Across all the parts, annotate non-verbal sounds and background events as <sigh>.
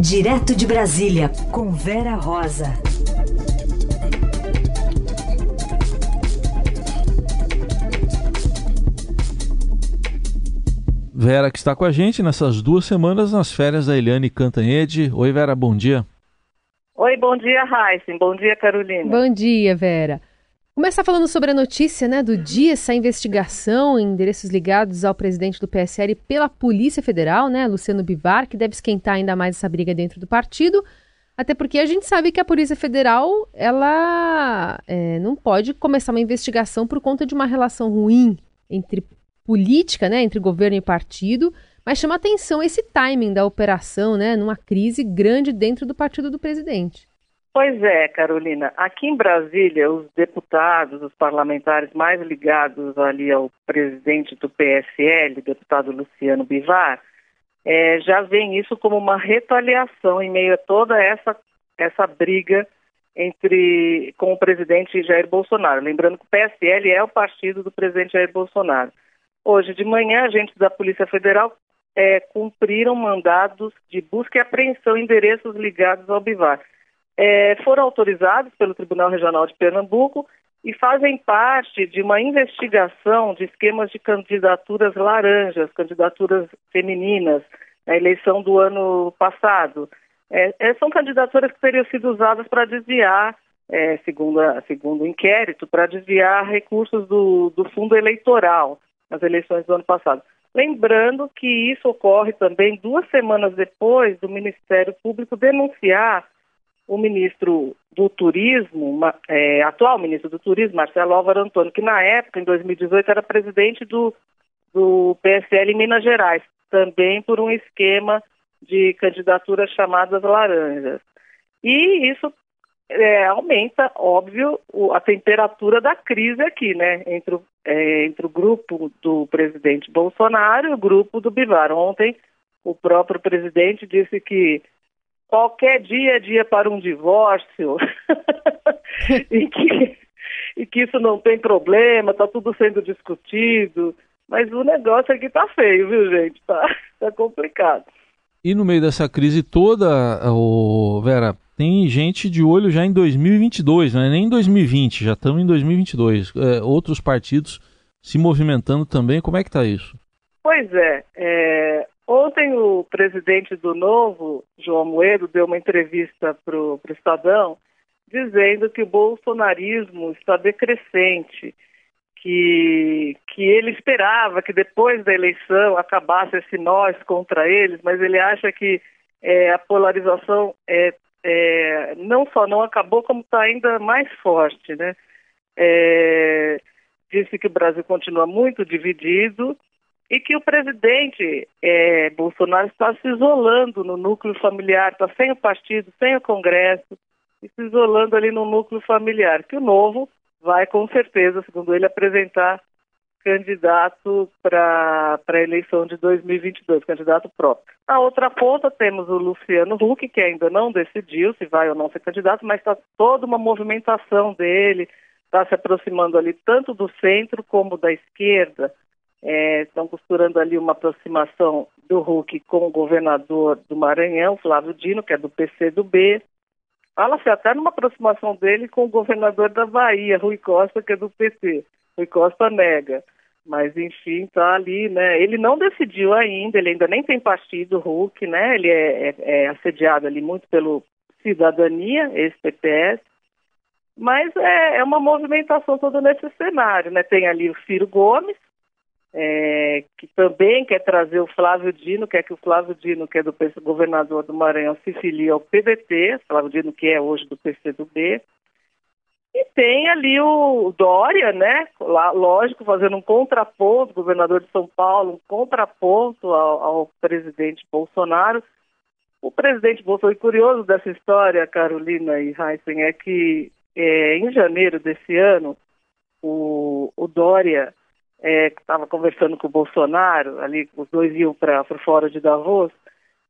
Direto de Brasília, com Vera Rosa. Vera que está com a gente nessas duas semanas nas férias da Eliane Cantanhede. Oi, Vera, bom dia. Oi, bom dia, Raíssen. Bom dia, Carolina. Bom dia, Vera. Começar falando sobre a notícia né, do dia, essa investigação em endereços ligados ao presidente do PSL pela Polícia Federal, né, Luciano Bivar, que deve esquentar ainda mais essa briga dentro do partido. Até porque a gente sabe que a Polícia Federal ela é, não pode começar uma investigação por conta de uma relação ruim entre política, né, entre governo e partido, mas chama atenção esse timing da operação, né, numa crise grande dentro do partido do presidente. Pois é, Carolina. Aqui em Brasília, os deputados, os parlamentares mais ligados ali ao presidente do PSL, deputado Luciano Bivar, é, já veem isso como uma retaliação em meio a toda essa, essa briga entre com o presidente Jair Bolsonaro. Lembrando que o PSL é o partido do presidente Jair Bolsonaro. Hoje de manhã, agentes da Polícia Federal é, cumpriram mandados de busca e apreensão em endereços ligados ao Bivar é, foram autorizados pelo Tribunal Regional de Pernambuco e fazem parte de uma investigação de esquemas de candidaturas laranjas, candidaturas femininas, na eleição do ano passado. É, é são candidaturas que teriam sido usadas para desviar, é, segundo, a, segundo o inquérito, para desviar recursos do, do fundo eleitoral nas eleições do ano passado. Lembrando que isso ocorre também duas semanas depois do Ministério Público denunciar o ministro do Turismo, é, atual ministro do Turismo, Marcelo Álvaro Antônio, que na época, em 2018, era presidente do, do PSL em Minas Gerais, também por um esquema de candidaturas chamadas laranjas. E isso é, aumenta, óbvio, o, a temperatura da crise aqui, né, entre o, é, entre o grupo do presidente Bolsonaro e o grupo do Bivar. Ontem, o próprio presidente disse que qualquer dia é dia para um divórcio <laughs> e, que, e que isso não tem problema, está tudo sendo discutido. Mas o negócio aqui tá feio, viu, gente? Tá, tá complicado. E no meio dessa crise toda, o Vera, tem gente de olho já em 2022, não é nem em 2020, já estamos em 2022. É, outros partidos se movimentando também, como é que está isso? Pois é, é, Ontem o presidente do Novo, João Moedo, deu uma entrevista para o Estadão dizendo que o bolsonarismo está decrescente, que, que ele esperava que depois da eleição acabasse esse nós contra eles, mas ele acha que é, a polarização é, é, não só não acabou, como está ainda mais forte. Né? É, disse que o Brasil continua muito dividido e que o presidente é, Bolsonaro está se isolando no núcleo familiar, está sem o partido, sem o Congresso, e se isolando ali no núcleo familiar, que o novo vai com certeza, segundo ele, apresentar candidato para a eleição de 2022, candidato próprio. Na outra ponta temos o Luciano Huck, que ainda não decidiu se vai ou não ser candidato, mas está toda uma movimentação dele, está se aproximando ali tanto do centro como da esquerda, é, estão costurando ali uma aproximação do Huck com o governador do Maranhão, Flávio Dino, que é do PC do B. Fala-se até numa aproximação dele com o governador da Bahia, Rui Costa, que é do PT. Rui Costa nega. Mas, enfim, está ali, né? Ele não decidiu ainda, ele ainda nem tem partido, Huck, né? Ele é, é, é assediado ali muito pelo Cidadania, ex-PPS. Mas é, é uma movimentação toda nesse cenário, né? Tem ali o Ciro Gomes, é, que também quer trazer o Flávio Dino, quer que o Flávio Dino, que é do governador do Maranhão, se filie ao PDT, Flávio Dino que é hoje do PCdoB. E tem ali o Dória, né? Lógico, fazendo um contraponto, governador de São Paulo, um contraponto ao, ao presidente Bolsonaro. O presidente Bolsonaro, curioso dessa história, Carolina e Heisen, é que é, em janeiro desse ano, o, o Dória é, que estava conversando com o Bolsonaro, ali os dois iam para fora de Davos,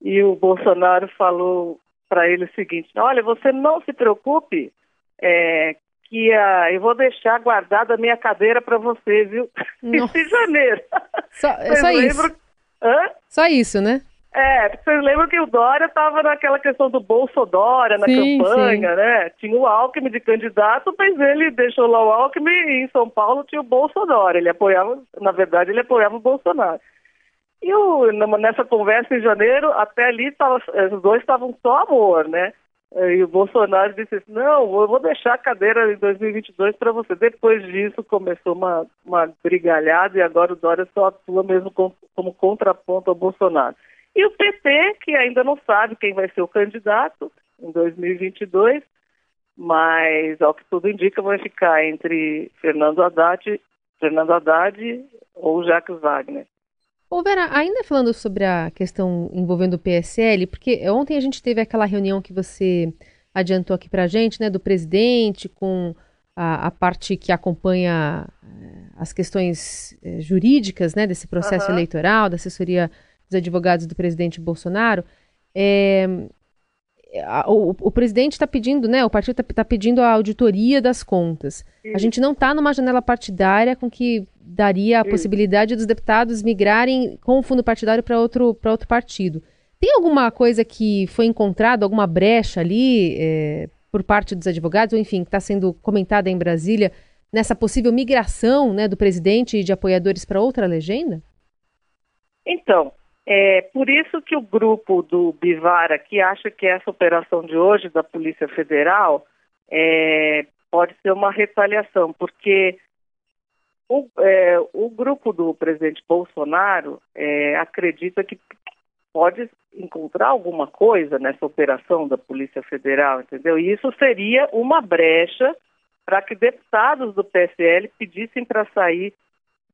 e o Bolsonaro falou para ele o seguinte: Olha, você não se preocupe, é, que uh, eu vou deixar guardada a minha cadeira para você, viu? Isso <laughs> em janeiro. Só, é só isso. Só isso, né? É, vocês lembram que o Dória estava naquela questão do Bolsodória na sim, campanha, sim. né? Tinha o Alckmin de candidato, mas ele deixou lá o Alckmin e em São Paulo tinha o Bolsonaro. Ele apoiava, na verdade, ele apoiava o Bolsonaro. E o, nessa conversa em janeiro, até ali, tava, os dois estavam só amor, né? E o Bolsonaro disse assim, não, eu vou deixar a cadeira em 2022 para você. Depois disso começou uma, uma brigalhada e agora o Dória só atua mesmo como, como contraponto ao Bolsonaro. E o PT, que ainda não sabe quem vai ser o candidato em 2022, mas ao que tudo indica vai ficar entre Fernando Haddad, Fernando Haddad ou Jacques Wagner. Ô Vera, ainda falando sobre a questão envolvendo o PSL, porque ontem a gente teve aquela reunião que você adiantou aqui para a gente, né, do presidente com a, a parte que acompanha eh, as questões eh, jurídicas, né, desse processo uhum. eleitoral, da assessoria dos advogados do presidente Bolsonaro. É, o, o, presidente está pedindo, né? O partido está tá pedindo a auditoria das contas. A gente não está numa janela partidária com que daria a possibilidade dos deputados migrarem com o fundo partidário para outro, outro partido. Tem alguma coisa que foi encontrada, alguma brecha ali é, por parte dos advogados, ou enfim, que está sendo comentada em Brasília, nessa possível migração né, do presidente e de apoiadores para outra legenda? Então, é por isso que o grupo do Bivara, que acha que essa operação de hoje da Polícia Federal é, pode ser uma retaliação, porque o, é, o grupo do presidente Bolsonaro é, acredita que pode encontrar alguma coisa nessa operação da Polícia Federal, entendeu? E isso seria uma brecha para que deputados do PSL pedissem para sair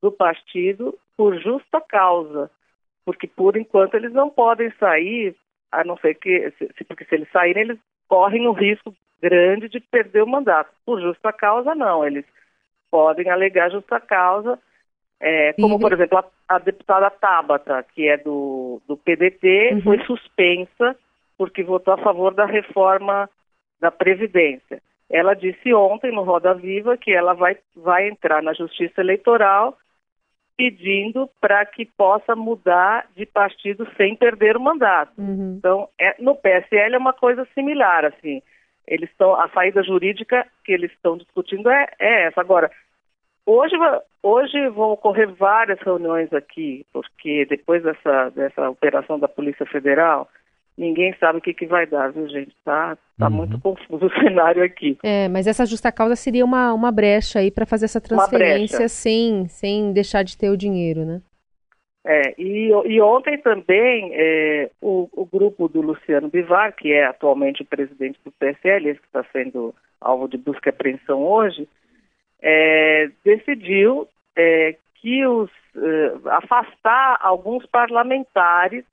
do partido por justa causa, porque por enquanto eles não podem sair, a não ser que, porque se eles saírem eles correm o risco grande de perder o mandato. Por justa causa não, eles podem alegar justa causa, é, como uhum. por exemplo a, a, deputada Tabata, que é do, do PDT, uhum. foi suspensa porque votou a favor da reforma da Previdência. Ela disse ontem no Roda Viva que ela vai, vai entrar na Justiça Eleitoral pedindo para que possa mudar de partido sem perder o mandato. Uhum. Então, é, no PSL é uma coisa similar, assim. Eles estão a saída jurídica que eles estão discutindo é, é essa. Agora, hoje, hoje vão ocorrer várias reuniões aqui, porque depois dessa, dessa operação da Polícia Federal, ninguém sabe o que, que vai dar, viu, gente? Tá, tá uhum. muito confuso o <laughs> cenário aqui. É, mas essa justa causa seria uma, uma brecha aí para fazer essa transferência sem, sem deixar de ter o dinheiro, né? É, e, e ontem também é, o, o, grupo do Luciano Bivar, que é atualmente o presidente do PSL, esse que está sendo alvo de busca e apreensão hoje, é, decidiu é, que os é, afastar alguns parlamentares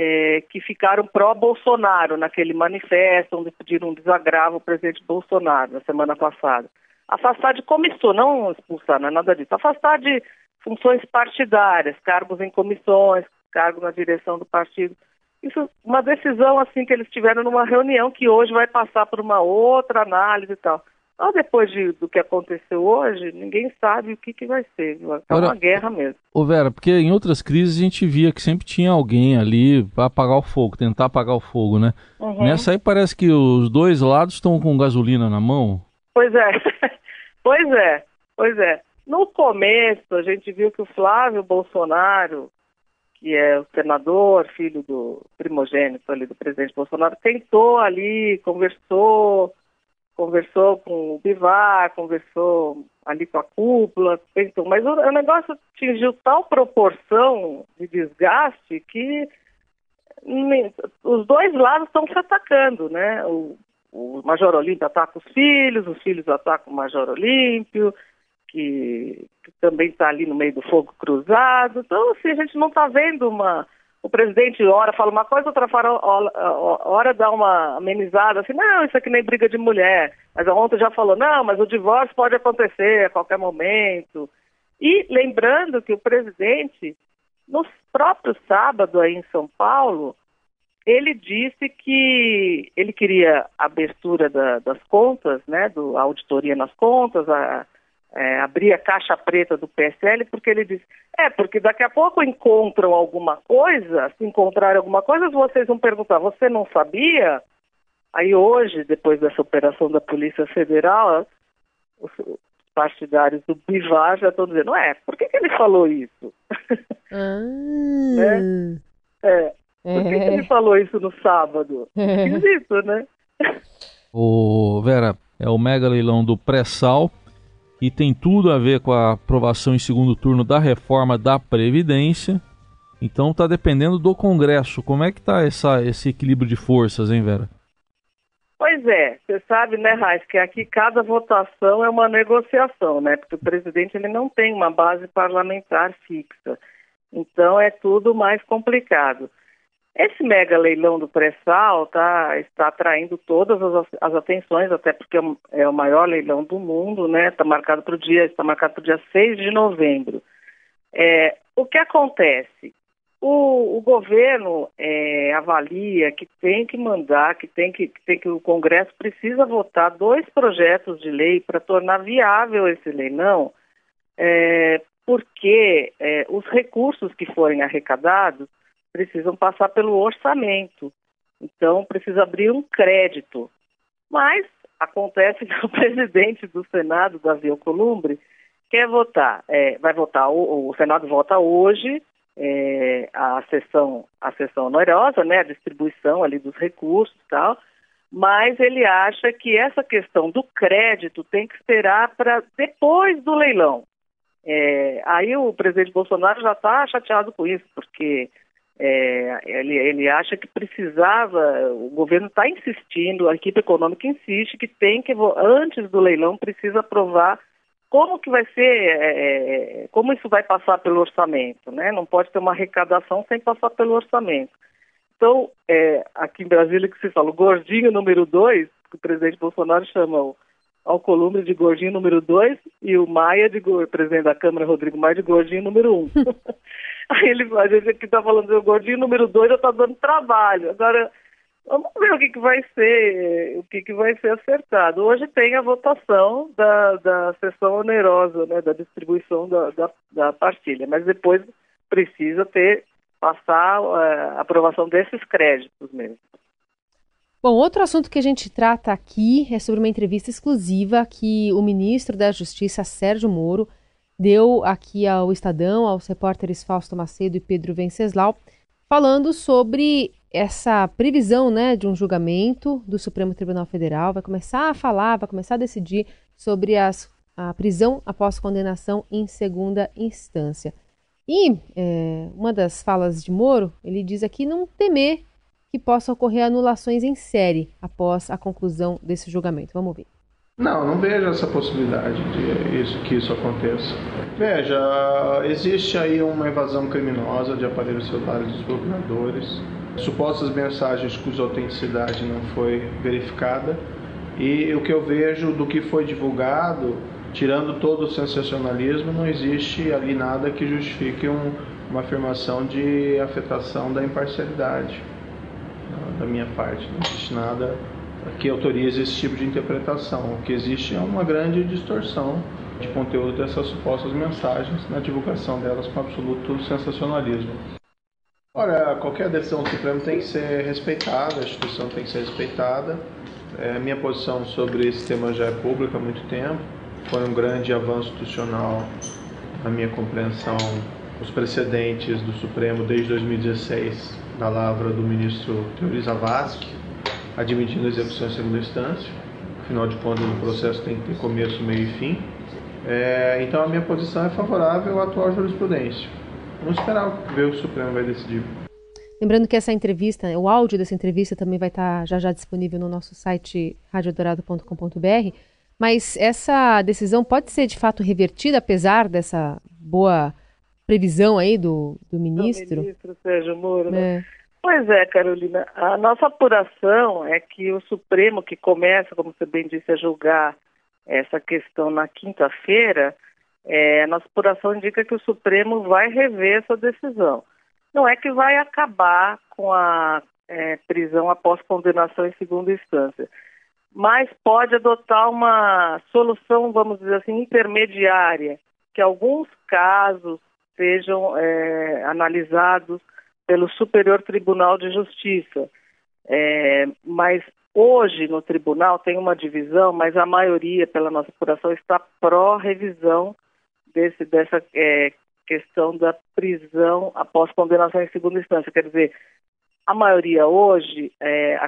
é, que ficaram pró-Bolsonaro naquele manifesto, onde pediram um desagravo ao presidente Bolsonaro na semana passada. Afastar de comissão, não expulsar, não é nada disso. Afastar de funções partidárias, cargos em comissões, cargos na direção do partido. Isso, uma decisão assim que eles tiveram numa reunião que hoje vai passar por uma outra análise e tal. Só depois de, do que aconteceu hoje, ninguém sabe o que, que vai ser. É uma guerra mesmo. Ô Vera, porque em outras crises a gente via que sempre tinha alguém ali para apagar o fogo, tentar apagar o fogo, né? Uhum. Nessa aí parece que os dois lados estão com gasolina na mão. Pois é, <laughs> pois é, pois é. No começo, a gente viu que o Flávio Bolsonaro, que é o senador, filho do primogênito ali do presidente Bolsonaro, tentou ali, conversou, conversou com o Bivar, conversou ali com a cúpula, tentou, mas o, o negócio atingiu tal proporção de desgaste que os dois lados estão se atacando, né? O, o Major Olímpio ataca os filhos, os filhos atacam o Major Olímpio, que, que também está ali no meio do fogo cruzado. Então, assim, a gente não está vendo uma. O presidente hora fala uma coisa, outra hora, hora dá uma amenizada, assim, não, isso aqui nem briga de mulher. Mas ontem já falou, não, mas o divórcio pode acontecer a qualquer momento. E lembrando que o presidente, no próprio sábado aí em São Paulo, ele disse que ele queria a abertura da, das contas, né, do, a auditoria nas contas, a, é, abrir a caixa preta do PSL, porque ele diz, é, porque daqui a pouco encontram alguma coisa, se encontrarem alguma coisa, vocês vão perguntar, você não sabia? Aí hoje, depois dessa operação da Polícia Federal, os partidários do Bivar já estão dizendo, é, por que, que ele falou isso? <laughs> Ah. né? É, por que, que ele falou isso no sábado? <laughs> Esquisito, né? O Vera, é o mega leilão do pré-sal e tem tudo a ver com a aprovação em segundo turno da reforma da Previdência. Então está dependendo do Congresso. Como é que está esse equilíbrio de forças, hein, Vera? Pois é, você sabe, né, Raiz, que aqui cada votação é uma negociação, né? Porque o presidente ele não tem uma base parlamentar fixa. Então é tudo mais complicado. Esse mega leilão do pré-sal tá, está atraindo todas as, as, atenções, até porque é o maior leilão do mundo, né? Está marcado para o dia, está marcado para o dia 6 de novembro. É, o que acontece? O, o governo é, avalia que tem que mandar, que tem que, que tem que o Congresso precisa votar dois projetos de lei para tornar viável esse leilão, é, porque é, os recursos que forem arrecadados precisam passar pelo orçamento. Então, precisa abrir um crédito. Mas acontece <laughs> que o presidente do Senado, Davi Alcolumbre, quer votar. É, vai votar, o, o, Senado vota hoje é, a sessão, a sessão onerosa, né, a distribuição ali dos recursos e tal, mas ele acha que essa questão do crédito tem que esperar para depois do leilão. É, aí o presidente Bolsonaro já está chateado com isso, porque é, ele, ele acha que precisava, o governo está insistindo, a equipe econômica insiste que tem que, antes do leilão, precisa aprovar como que vai ser, é, é, como isso vai passar pelo orçamento, né? Não pode ter uma arrecadação sem passar pelo orçamento. Então, é, aqui em Brasília que se fala, o gordinho número dois, que o presidente Bolsonaro chama o Alcolumbre de gordinho número dois e o Maia, de, o presidente da Câmara, Rodrigo Maia, de gordinho número um. <laughs> Aí ele, a gente aqui está falando do gordinho número dois já está dando trabalho. Agora, vamos ver o que, que vai ser, o que, que vai ser acertado. Hoje tem a votação da, da sessão onerosa, né, da distribuição da, da, da partilha, mas depois precisa ter, passar é, a aprovação desses créditos mesmo. Bom, outro assunto que a gente trata aqui é sobre uma entrevista exclusiva que o ministro da Justiça, Sérgio Moro, deu aqui ao Estadão, aos repórteres Fausto Macedo e Pedro Venceslau, falando sobre essa previsão né, de um julgamento do Supremo Tribunal Federal. Vai começar a falar, vai começar a decidir sobre as, a prisão após condenação em segunda instância. E é, uma das falas de Moro, ele diz aqui não temer que possa ocorrer anulações em série após a conclusão desse julgamento. Vamos ver. Não, não vejo essa possibilidade de isso, que isso aconteça. Veja, existe aí uma invasão criminosa de aparelhos celulares dos governadores, supostas mensagens cuja autenticidade não foi verificada, e o que eu vejo do que foi divulgado, tirando todo o sensacionalismo, não existe ali nada que justifique um, uma afirmação de afetação da imparcialidade da minha parte. Não existe nada que autorize esse tipo de interpretação. O que existe é uma grande distorção de conteúdo dessas supostas mensagens na divulgação delas com absoluto sensacionalismo. Ora, qualquer decisão do Supremo tem que ser respeitada, a instituição tem que ser respeitada. É, minha posição sobre esse tema já é pública há muito tempo. Foi um grande avanço institucional, na minha compreensão, os precedentes do Supremo desde 2016, da lavra do ministro Teori Zavascki, admitindo a execução em segunda instância. Afinal de contas, o processo tem que ter começo, meio e fim. É, então, a minha posição é favorável à atual jurisprudência. Vamos esperar ver o Supremo vai decidir. Lembrando que essa entrevista, o áudio dessa entrevista também vai estar já já disponível no nosso site radiodorado.com.br, mas essa decisão pode ser de fato revertida, apesar dessa boa previsão aí do, do ministro? Do ministro Sérgio Moro, né? É. Pois é, Carolina. A nossa apuração é que o Supremo, que começa, como você bem disse, a julgar essa questão na quinta-feira, é, a nossa apuração indica que o Supremo vai rever essa decisão. Não é que vai acabar com a é, prisão após condenação em segunda instância. mas pode adotar uma solução, vamos dizer assim, intermediária, que alguns casos sejam é, analisados pelo Superior Tribunal de Justiça. É, mas hoje no tribunal tem uma divisão, mas a maioria, pela nossa apuração, está pró-revisão desse, dessa é, questão da prisão após condenação em segunda instância. Quer dizer, a maioria hoje, é,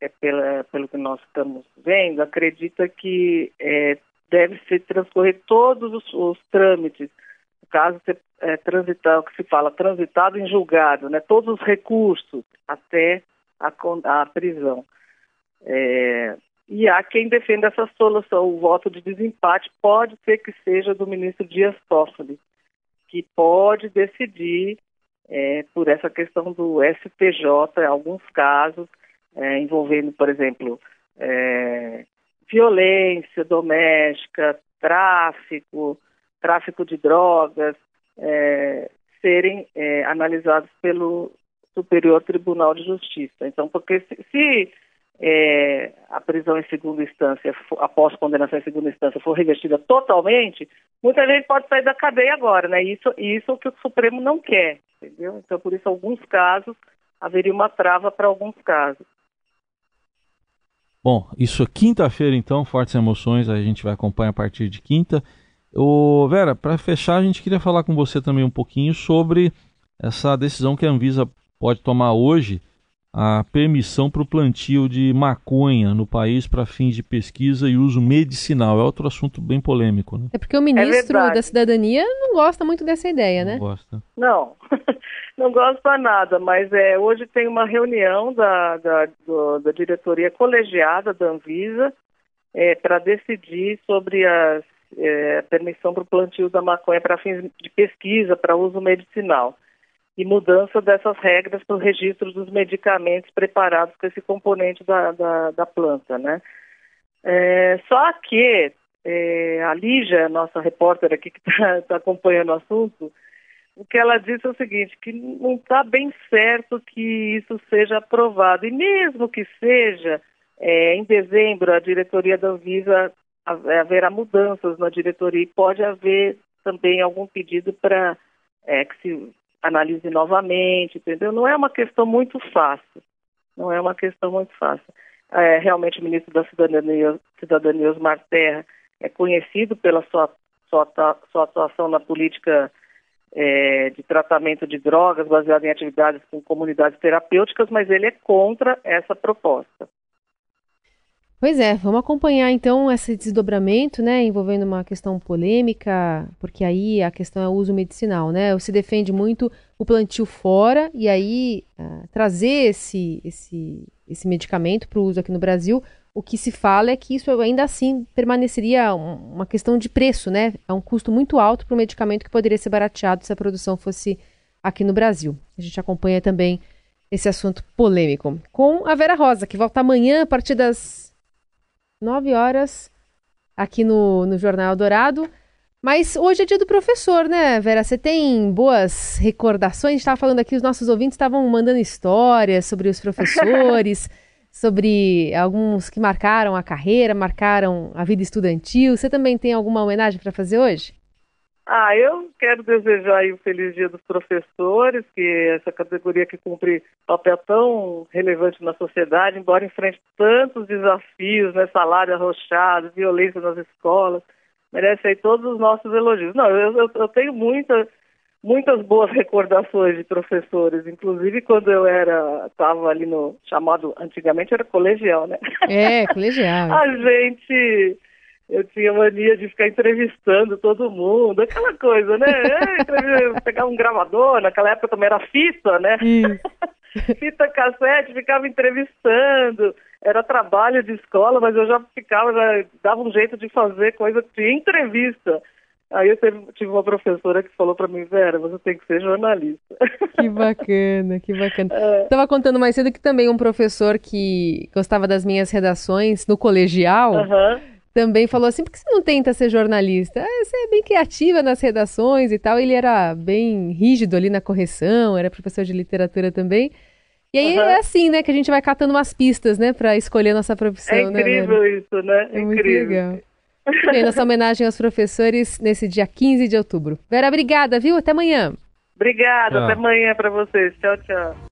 é pela, pelo que nós estamos vendo, acredita que é, deve se transcorrer todos os, os trâmites, no caso ser é, transitar, o que se fala, transitado em julgado, né, todos os recursos até a, a prisão. É, e há quem defenda essa solução, o voto de desempate pode ser que seja do ministro Dias Toffoli, que pode decidir é, por essa questão do STJ, alguns casos, é, envolvendo, por exemplo, é, violência doméstica, tráfico, tráfico de drogas, é, serem é, analisados pelo Superior Tribunal de Justiça. Então, porque se, se é, a prisão em segunda instância, após condenação em segunda instância, for revestida totalmente, muita gente pode sair da cadeia agora, né? Isso, isso é o que o Supremo não quer, entendeu? Então, por isso, alguns casos, haveria uma trava para alguns casos. Bom, isso é quinta-feira, então, fortes emoções, a gente vai acompanhar a partir de quinta. Ô, Vera, para fechar, a gente queria falar com você também um pouquinho sobre essa decisão que a Anvisa pode tomar hoje a permissão para o plantio de maconha no país para fins de pesquisa e uso medicinal. É outro assunto bem polêmico, né? É porque o ministro é da Cidadania não gosta muito dessa ideia, não né? Gosta. Não, <laughs> não gosta nada, mas é, hoje tem uma reunião da, da, do, da diretoria colegiada da Anvisa é, para decidir sobre a é, permissão para o plantio da maconha para fins de pesquisa, para uso medicinal e mudança dessas regras para o registro dos medicamentos preparados com esse componente da, da, da planta, né? É, só que é, a Lígia, nossa repórter aqui que está <laughs> tá acompanhando o assunto, o que ela disse é o seguinte, que não está bem certo que isso seja aprovado. E mesmo que seja, é, em dezembro a diretoria da Anvisa haverá mudanças na diretoria e pode haver também algum pedido para é, que se analise novamente, entendeu? Não é uma questão muito fácil. Não é uma questão muito fácil. É, realmente o ministro da Cidadania, Cidadania Osmar Terra, é conhecido pela sua, sua, sua atuação na política é, de tratamento de drogas baseada em atividades com comunidades terapêuticas, mas ele é contra essa proposta. Pois é, vamos acompanhar então esse desdobramento, né, envolvendo uma questão polêmica, porque aí a questão é o uso medicinal, né? Se defende muito o plantio fora e aí uh, trazer esse, esse, esse medicamento para o uso aqui no Brasil. O que se fala é que isso ainda assim permaneceria um, uma questão de preço, né? É um custo muito alto para o medicamento que poderia ser barateado se a produção fosse aqui no Brasil. A gente acompanha também esse assunto polêmico com a Vera Rosa, que volta amanhã a partir das 9 horas, aqui no, no Jornal Dourado. Mas hoje é dia do professor, né, Vera? Você tem boas recordações? A gente estava falando aqui, os nossos ouvintes estavam mandando histórias sobre os professores, <laughs> sobre alguns que marcaram a carreira, marcaram a vida estudantil. Você também tem alguma homenagem para fazer hoje? Ah, eu quero desejar aí um feliz dia dos professores, que essa categoria que cumpre papel tão relevante na sociedade, embora enfrente tantos desafios, né, salário arrochado, violência nas escolas, merece aí todos os nossos elogios. Não, eu, eu, eu tenho muita, muitas boas <laughs> recordações de professores, inclusive quando eu era, estava ali no chamado, antigamente era colegial, né? É, colegial. <laughs> A gente eu tinha mania de ficar entrevistando todo mundo, aquela coisa, né? <laughs> É, pegar um gravador, naquela época também era fita, né? <laughs> fita cassete, ficava entrevistando. Era trabalho de escola, mas eu já ficava, já dava um jeito de fazer coisa de entrevista. Aí eu tive uma professora que falou para mim, Vera, você tem que ser jornalista. Que bacana, que bacana. <laughs> É. Tava contando mais cedo que também um professor que gostava das minhas redações no colegial. Uhum também falou assim: por que você não tenta ser jornalista? Ah, você é bem criativa nas redações e tal. Ele era bem rígido ali na correção, era professor de literatura também. E aí uhum. é assim, né, que a gente vai catando umas pistas, né, para escolher nossa profissão, é né? incrível né, isso, né? É incrível. muito legal. Bem, nossa homenagem aos professores nesse dia 15 de outubro. Vera, obrigada, viu? Até amanhã. Obrigada, tchau. até amanhã para vocês. Tchau, tchau.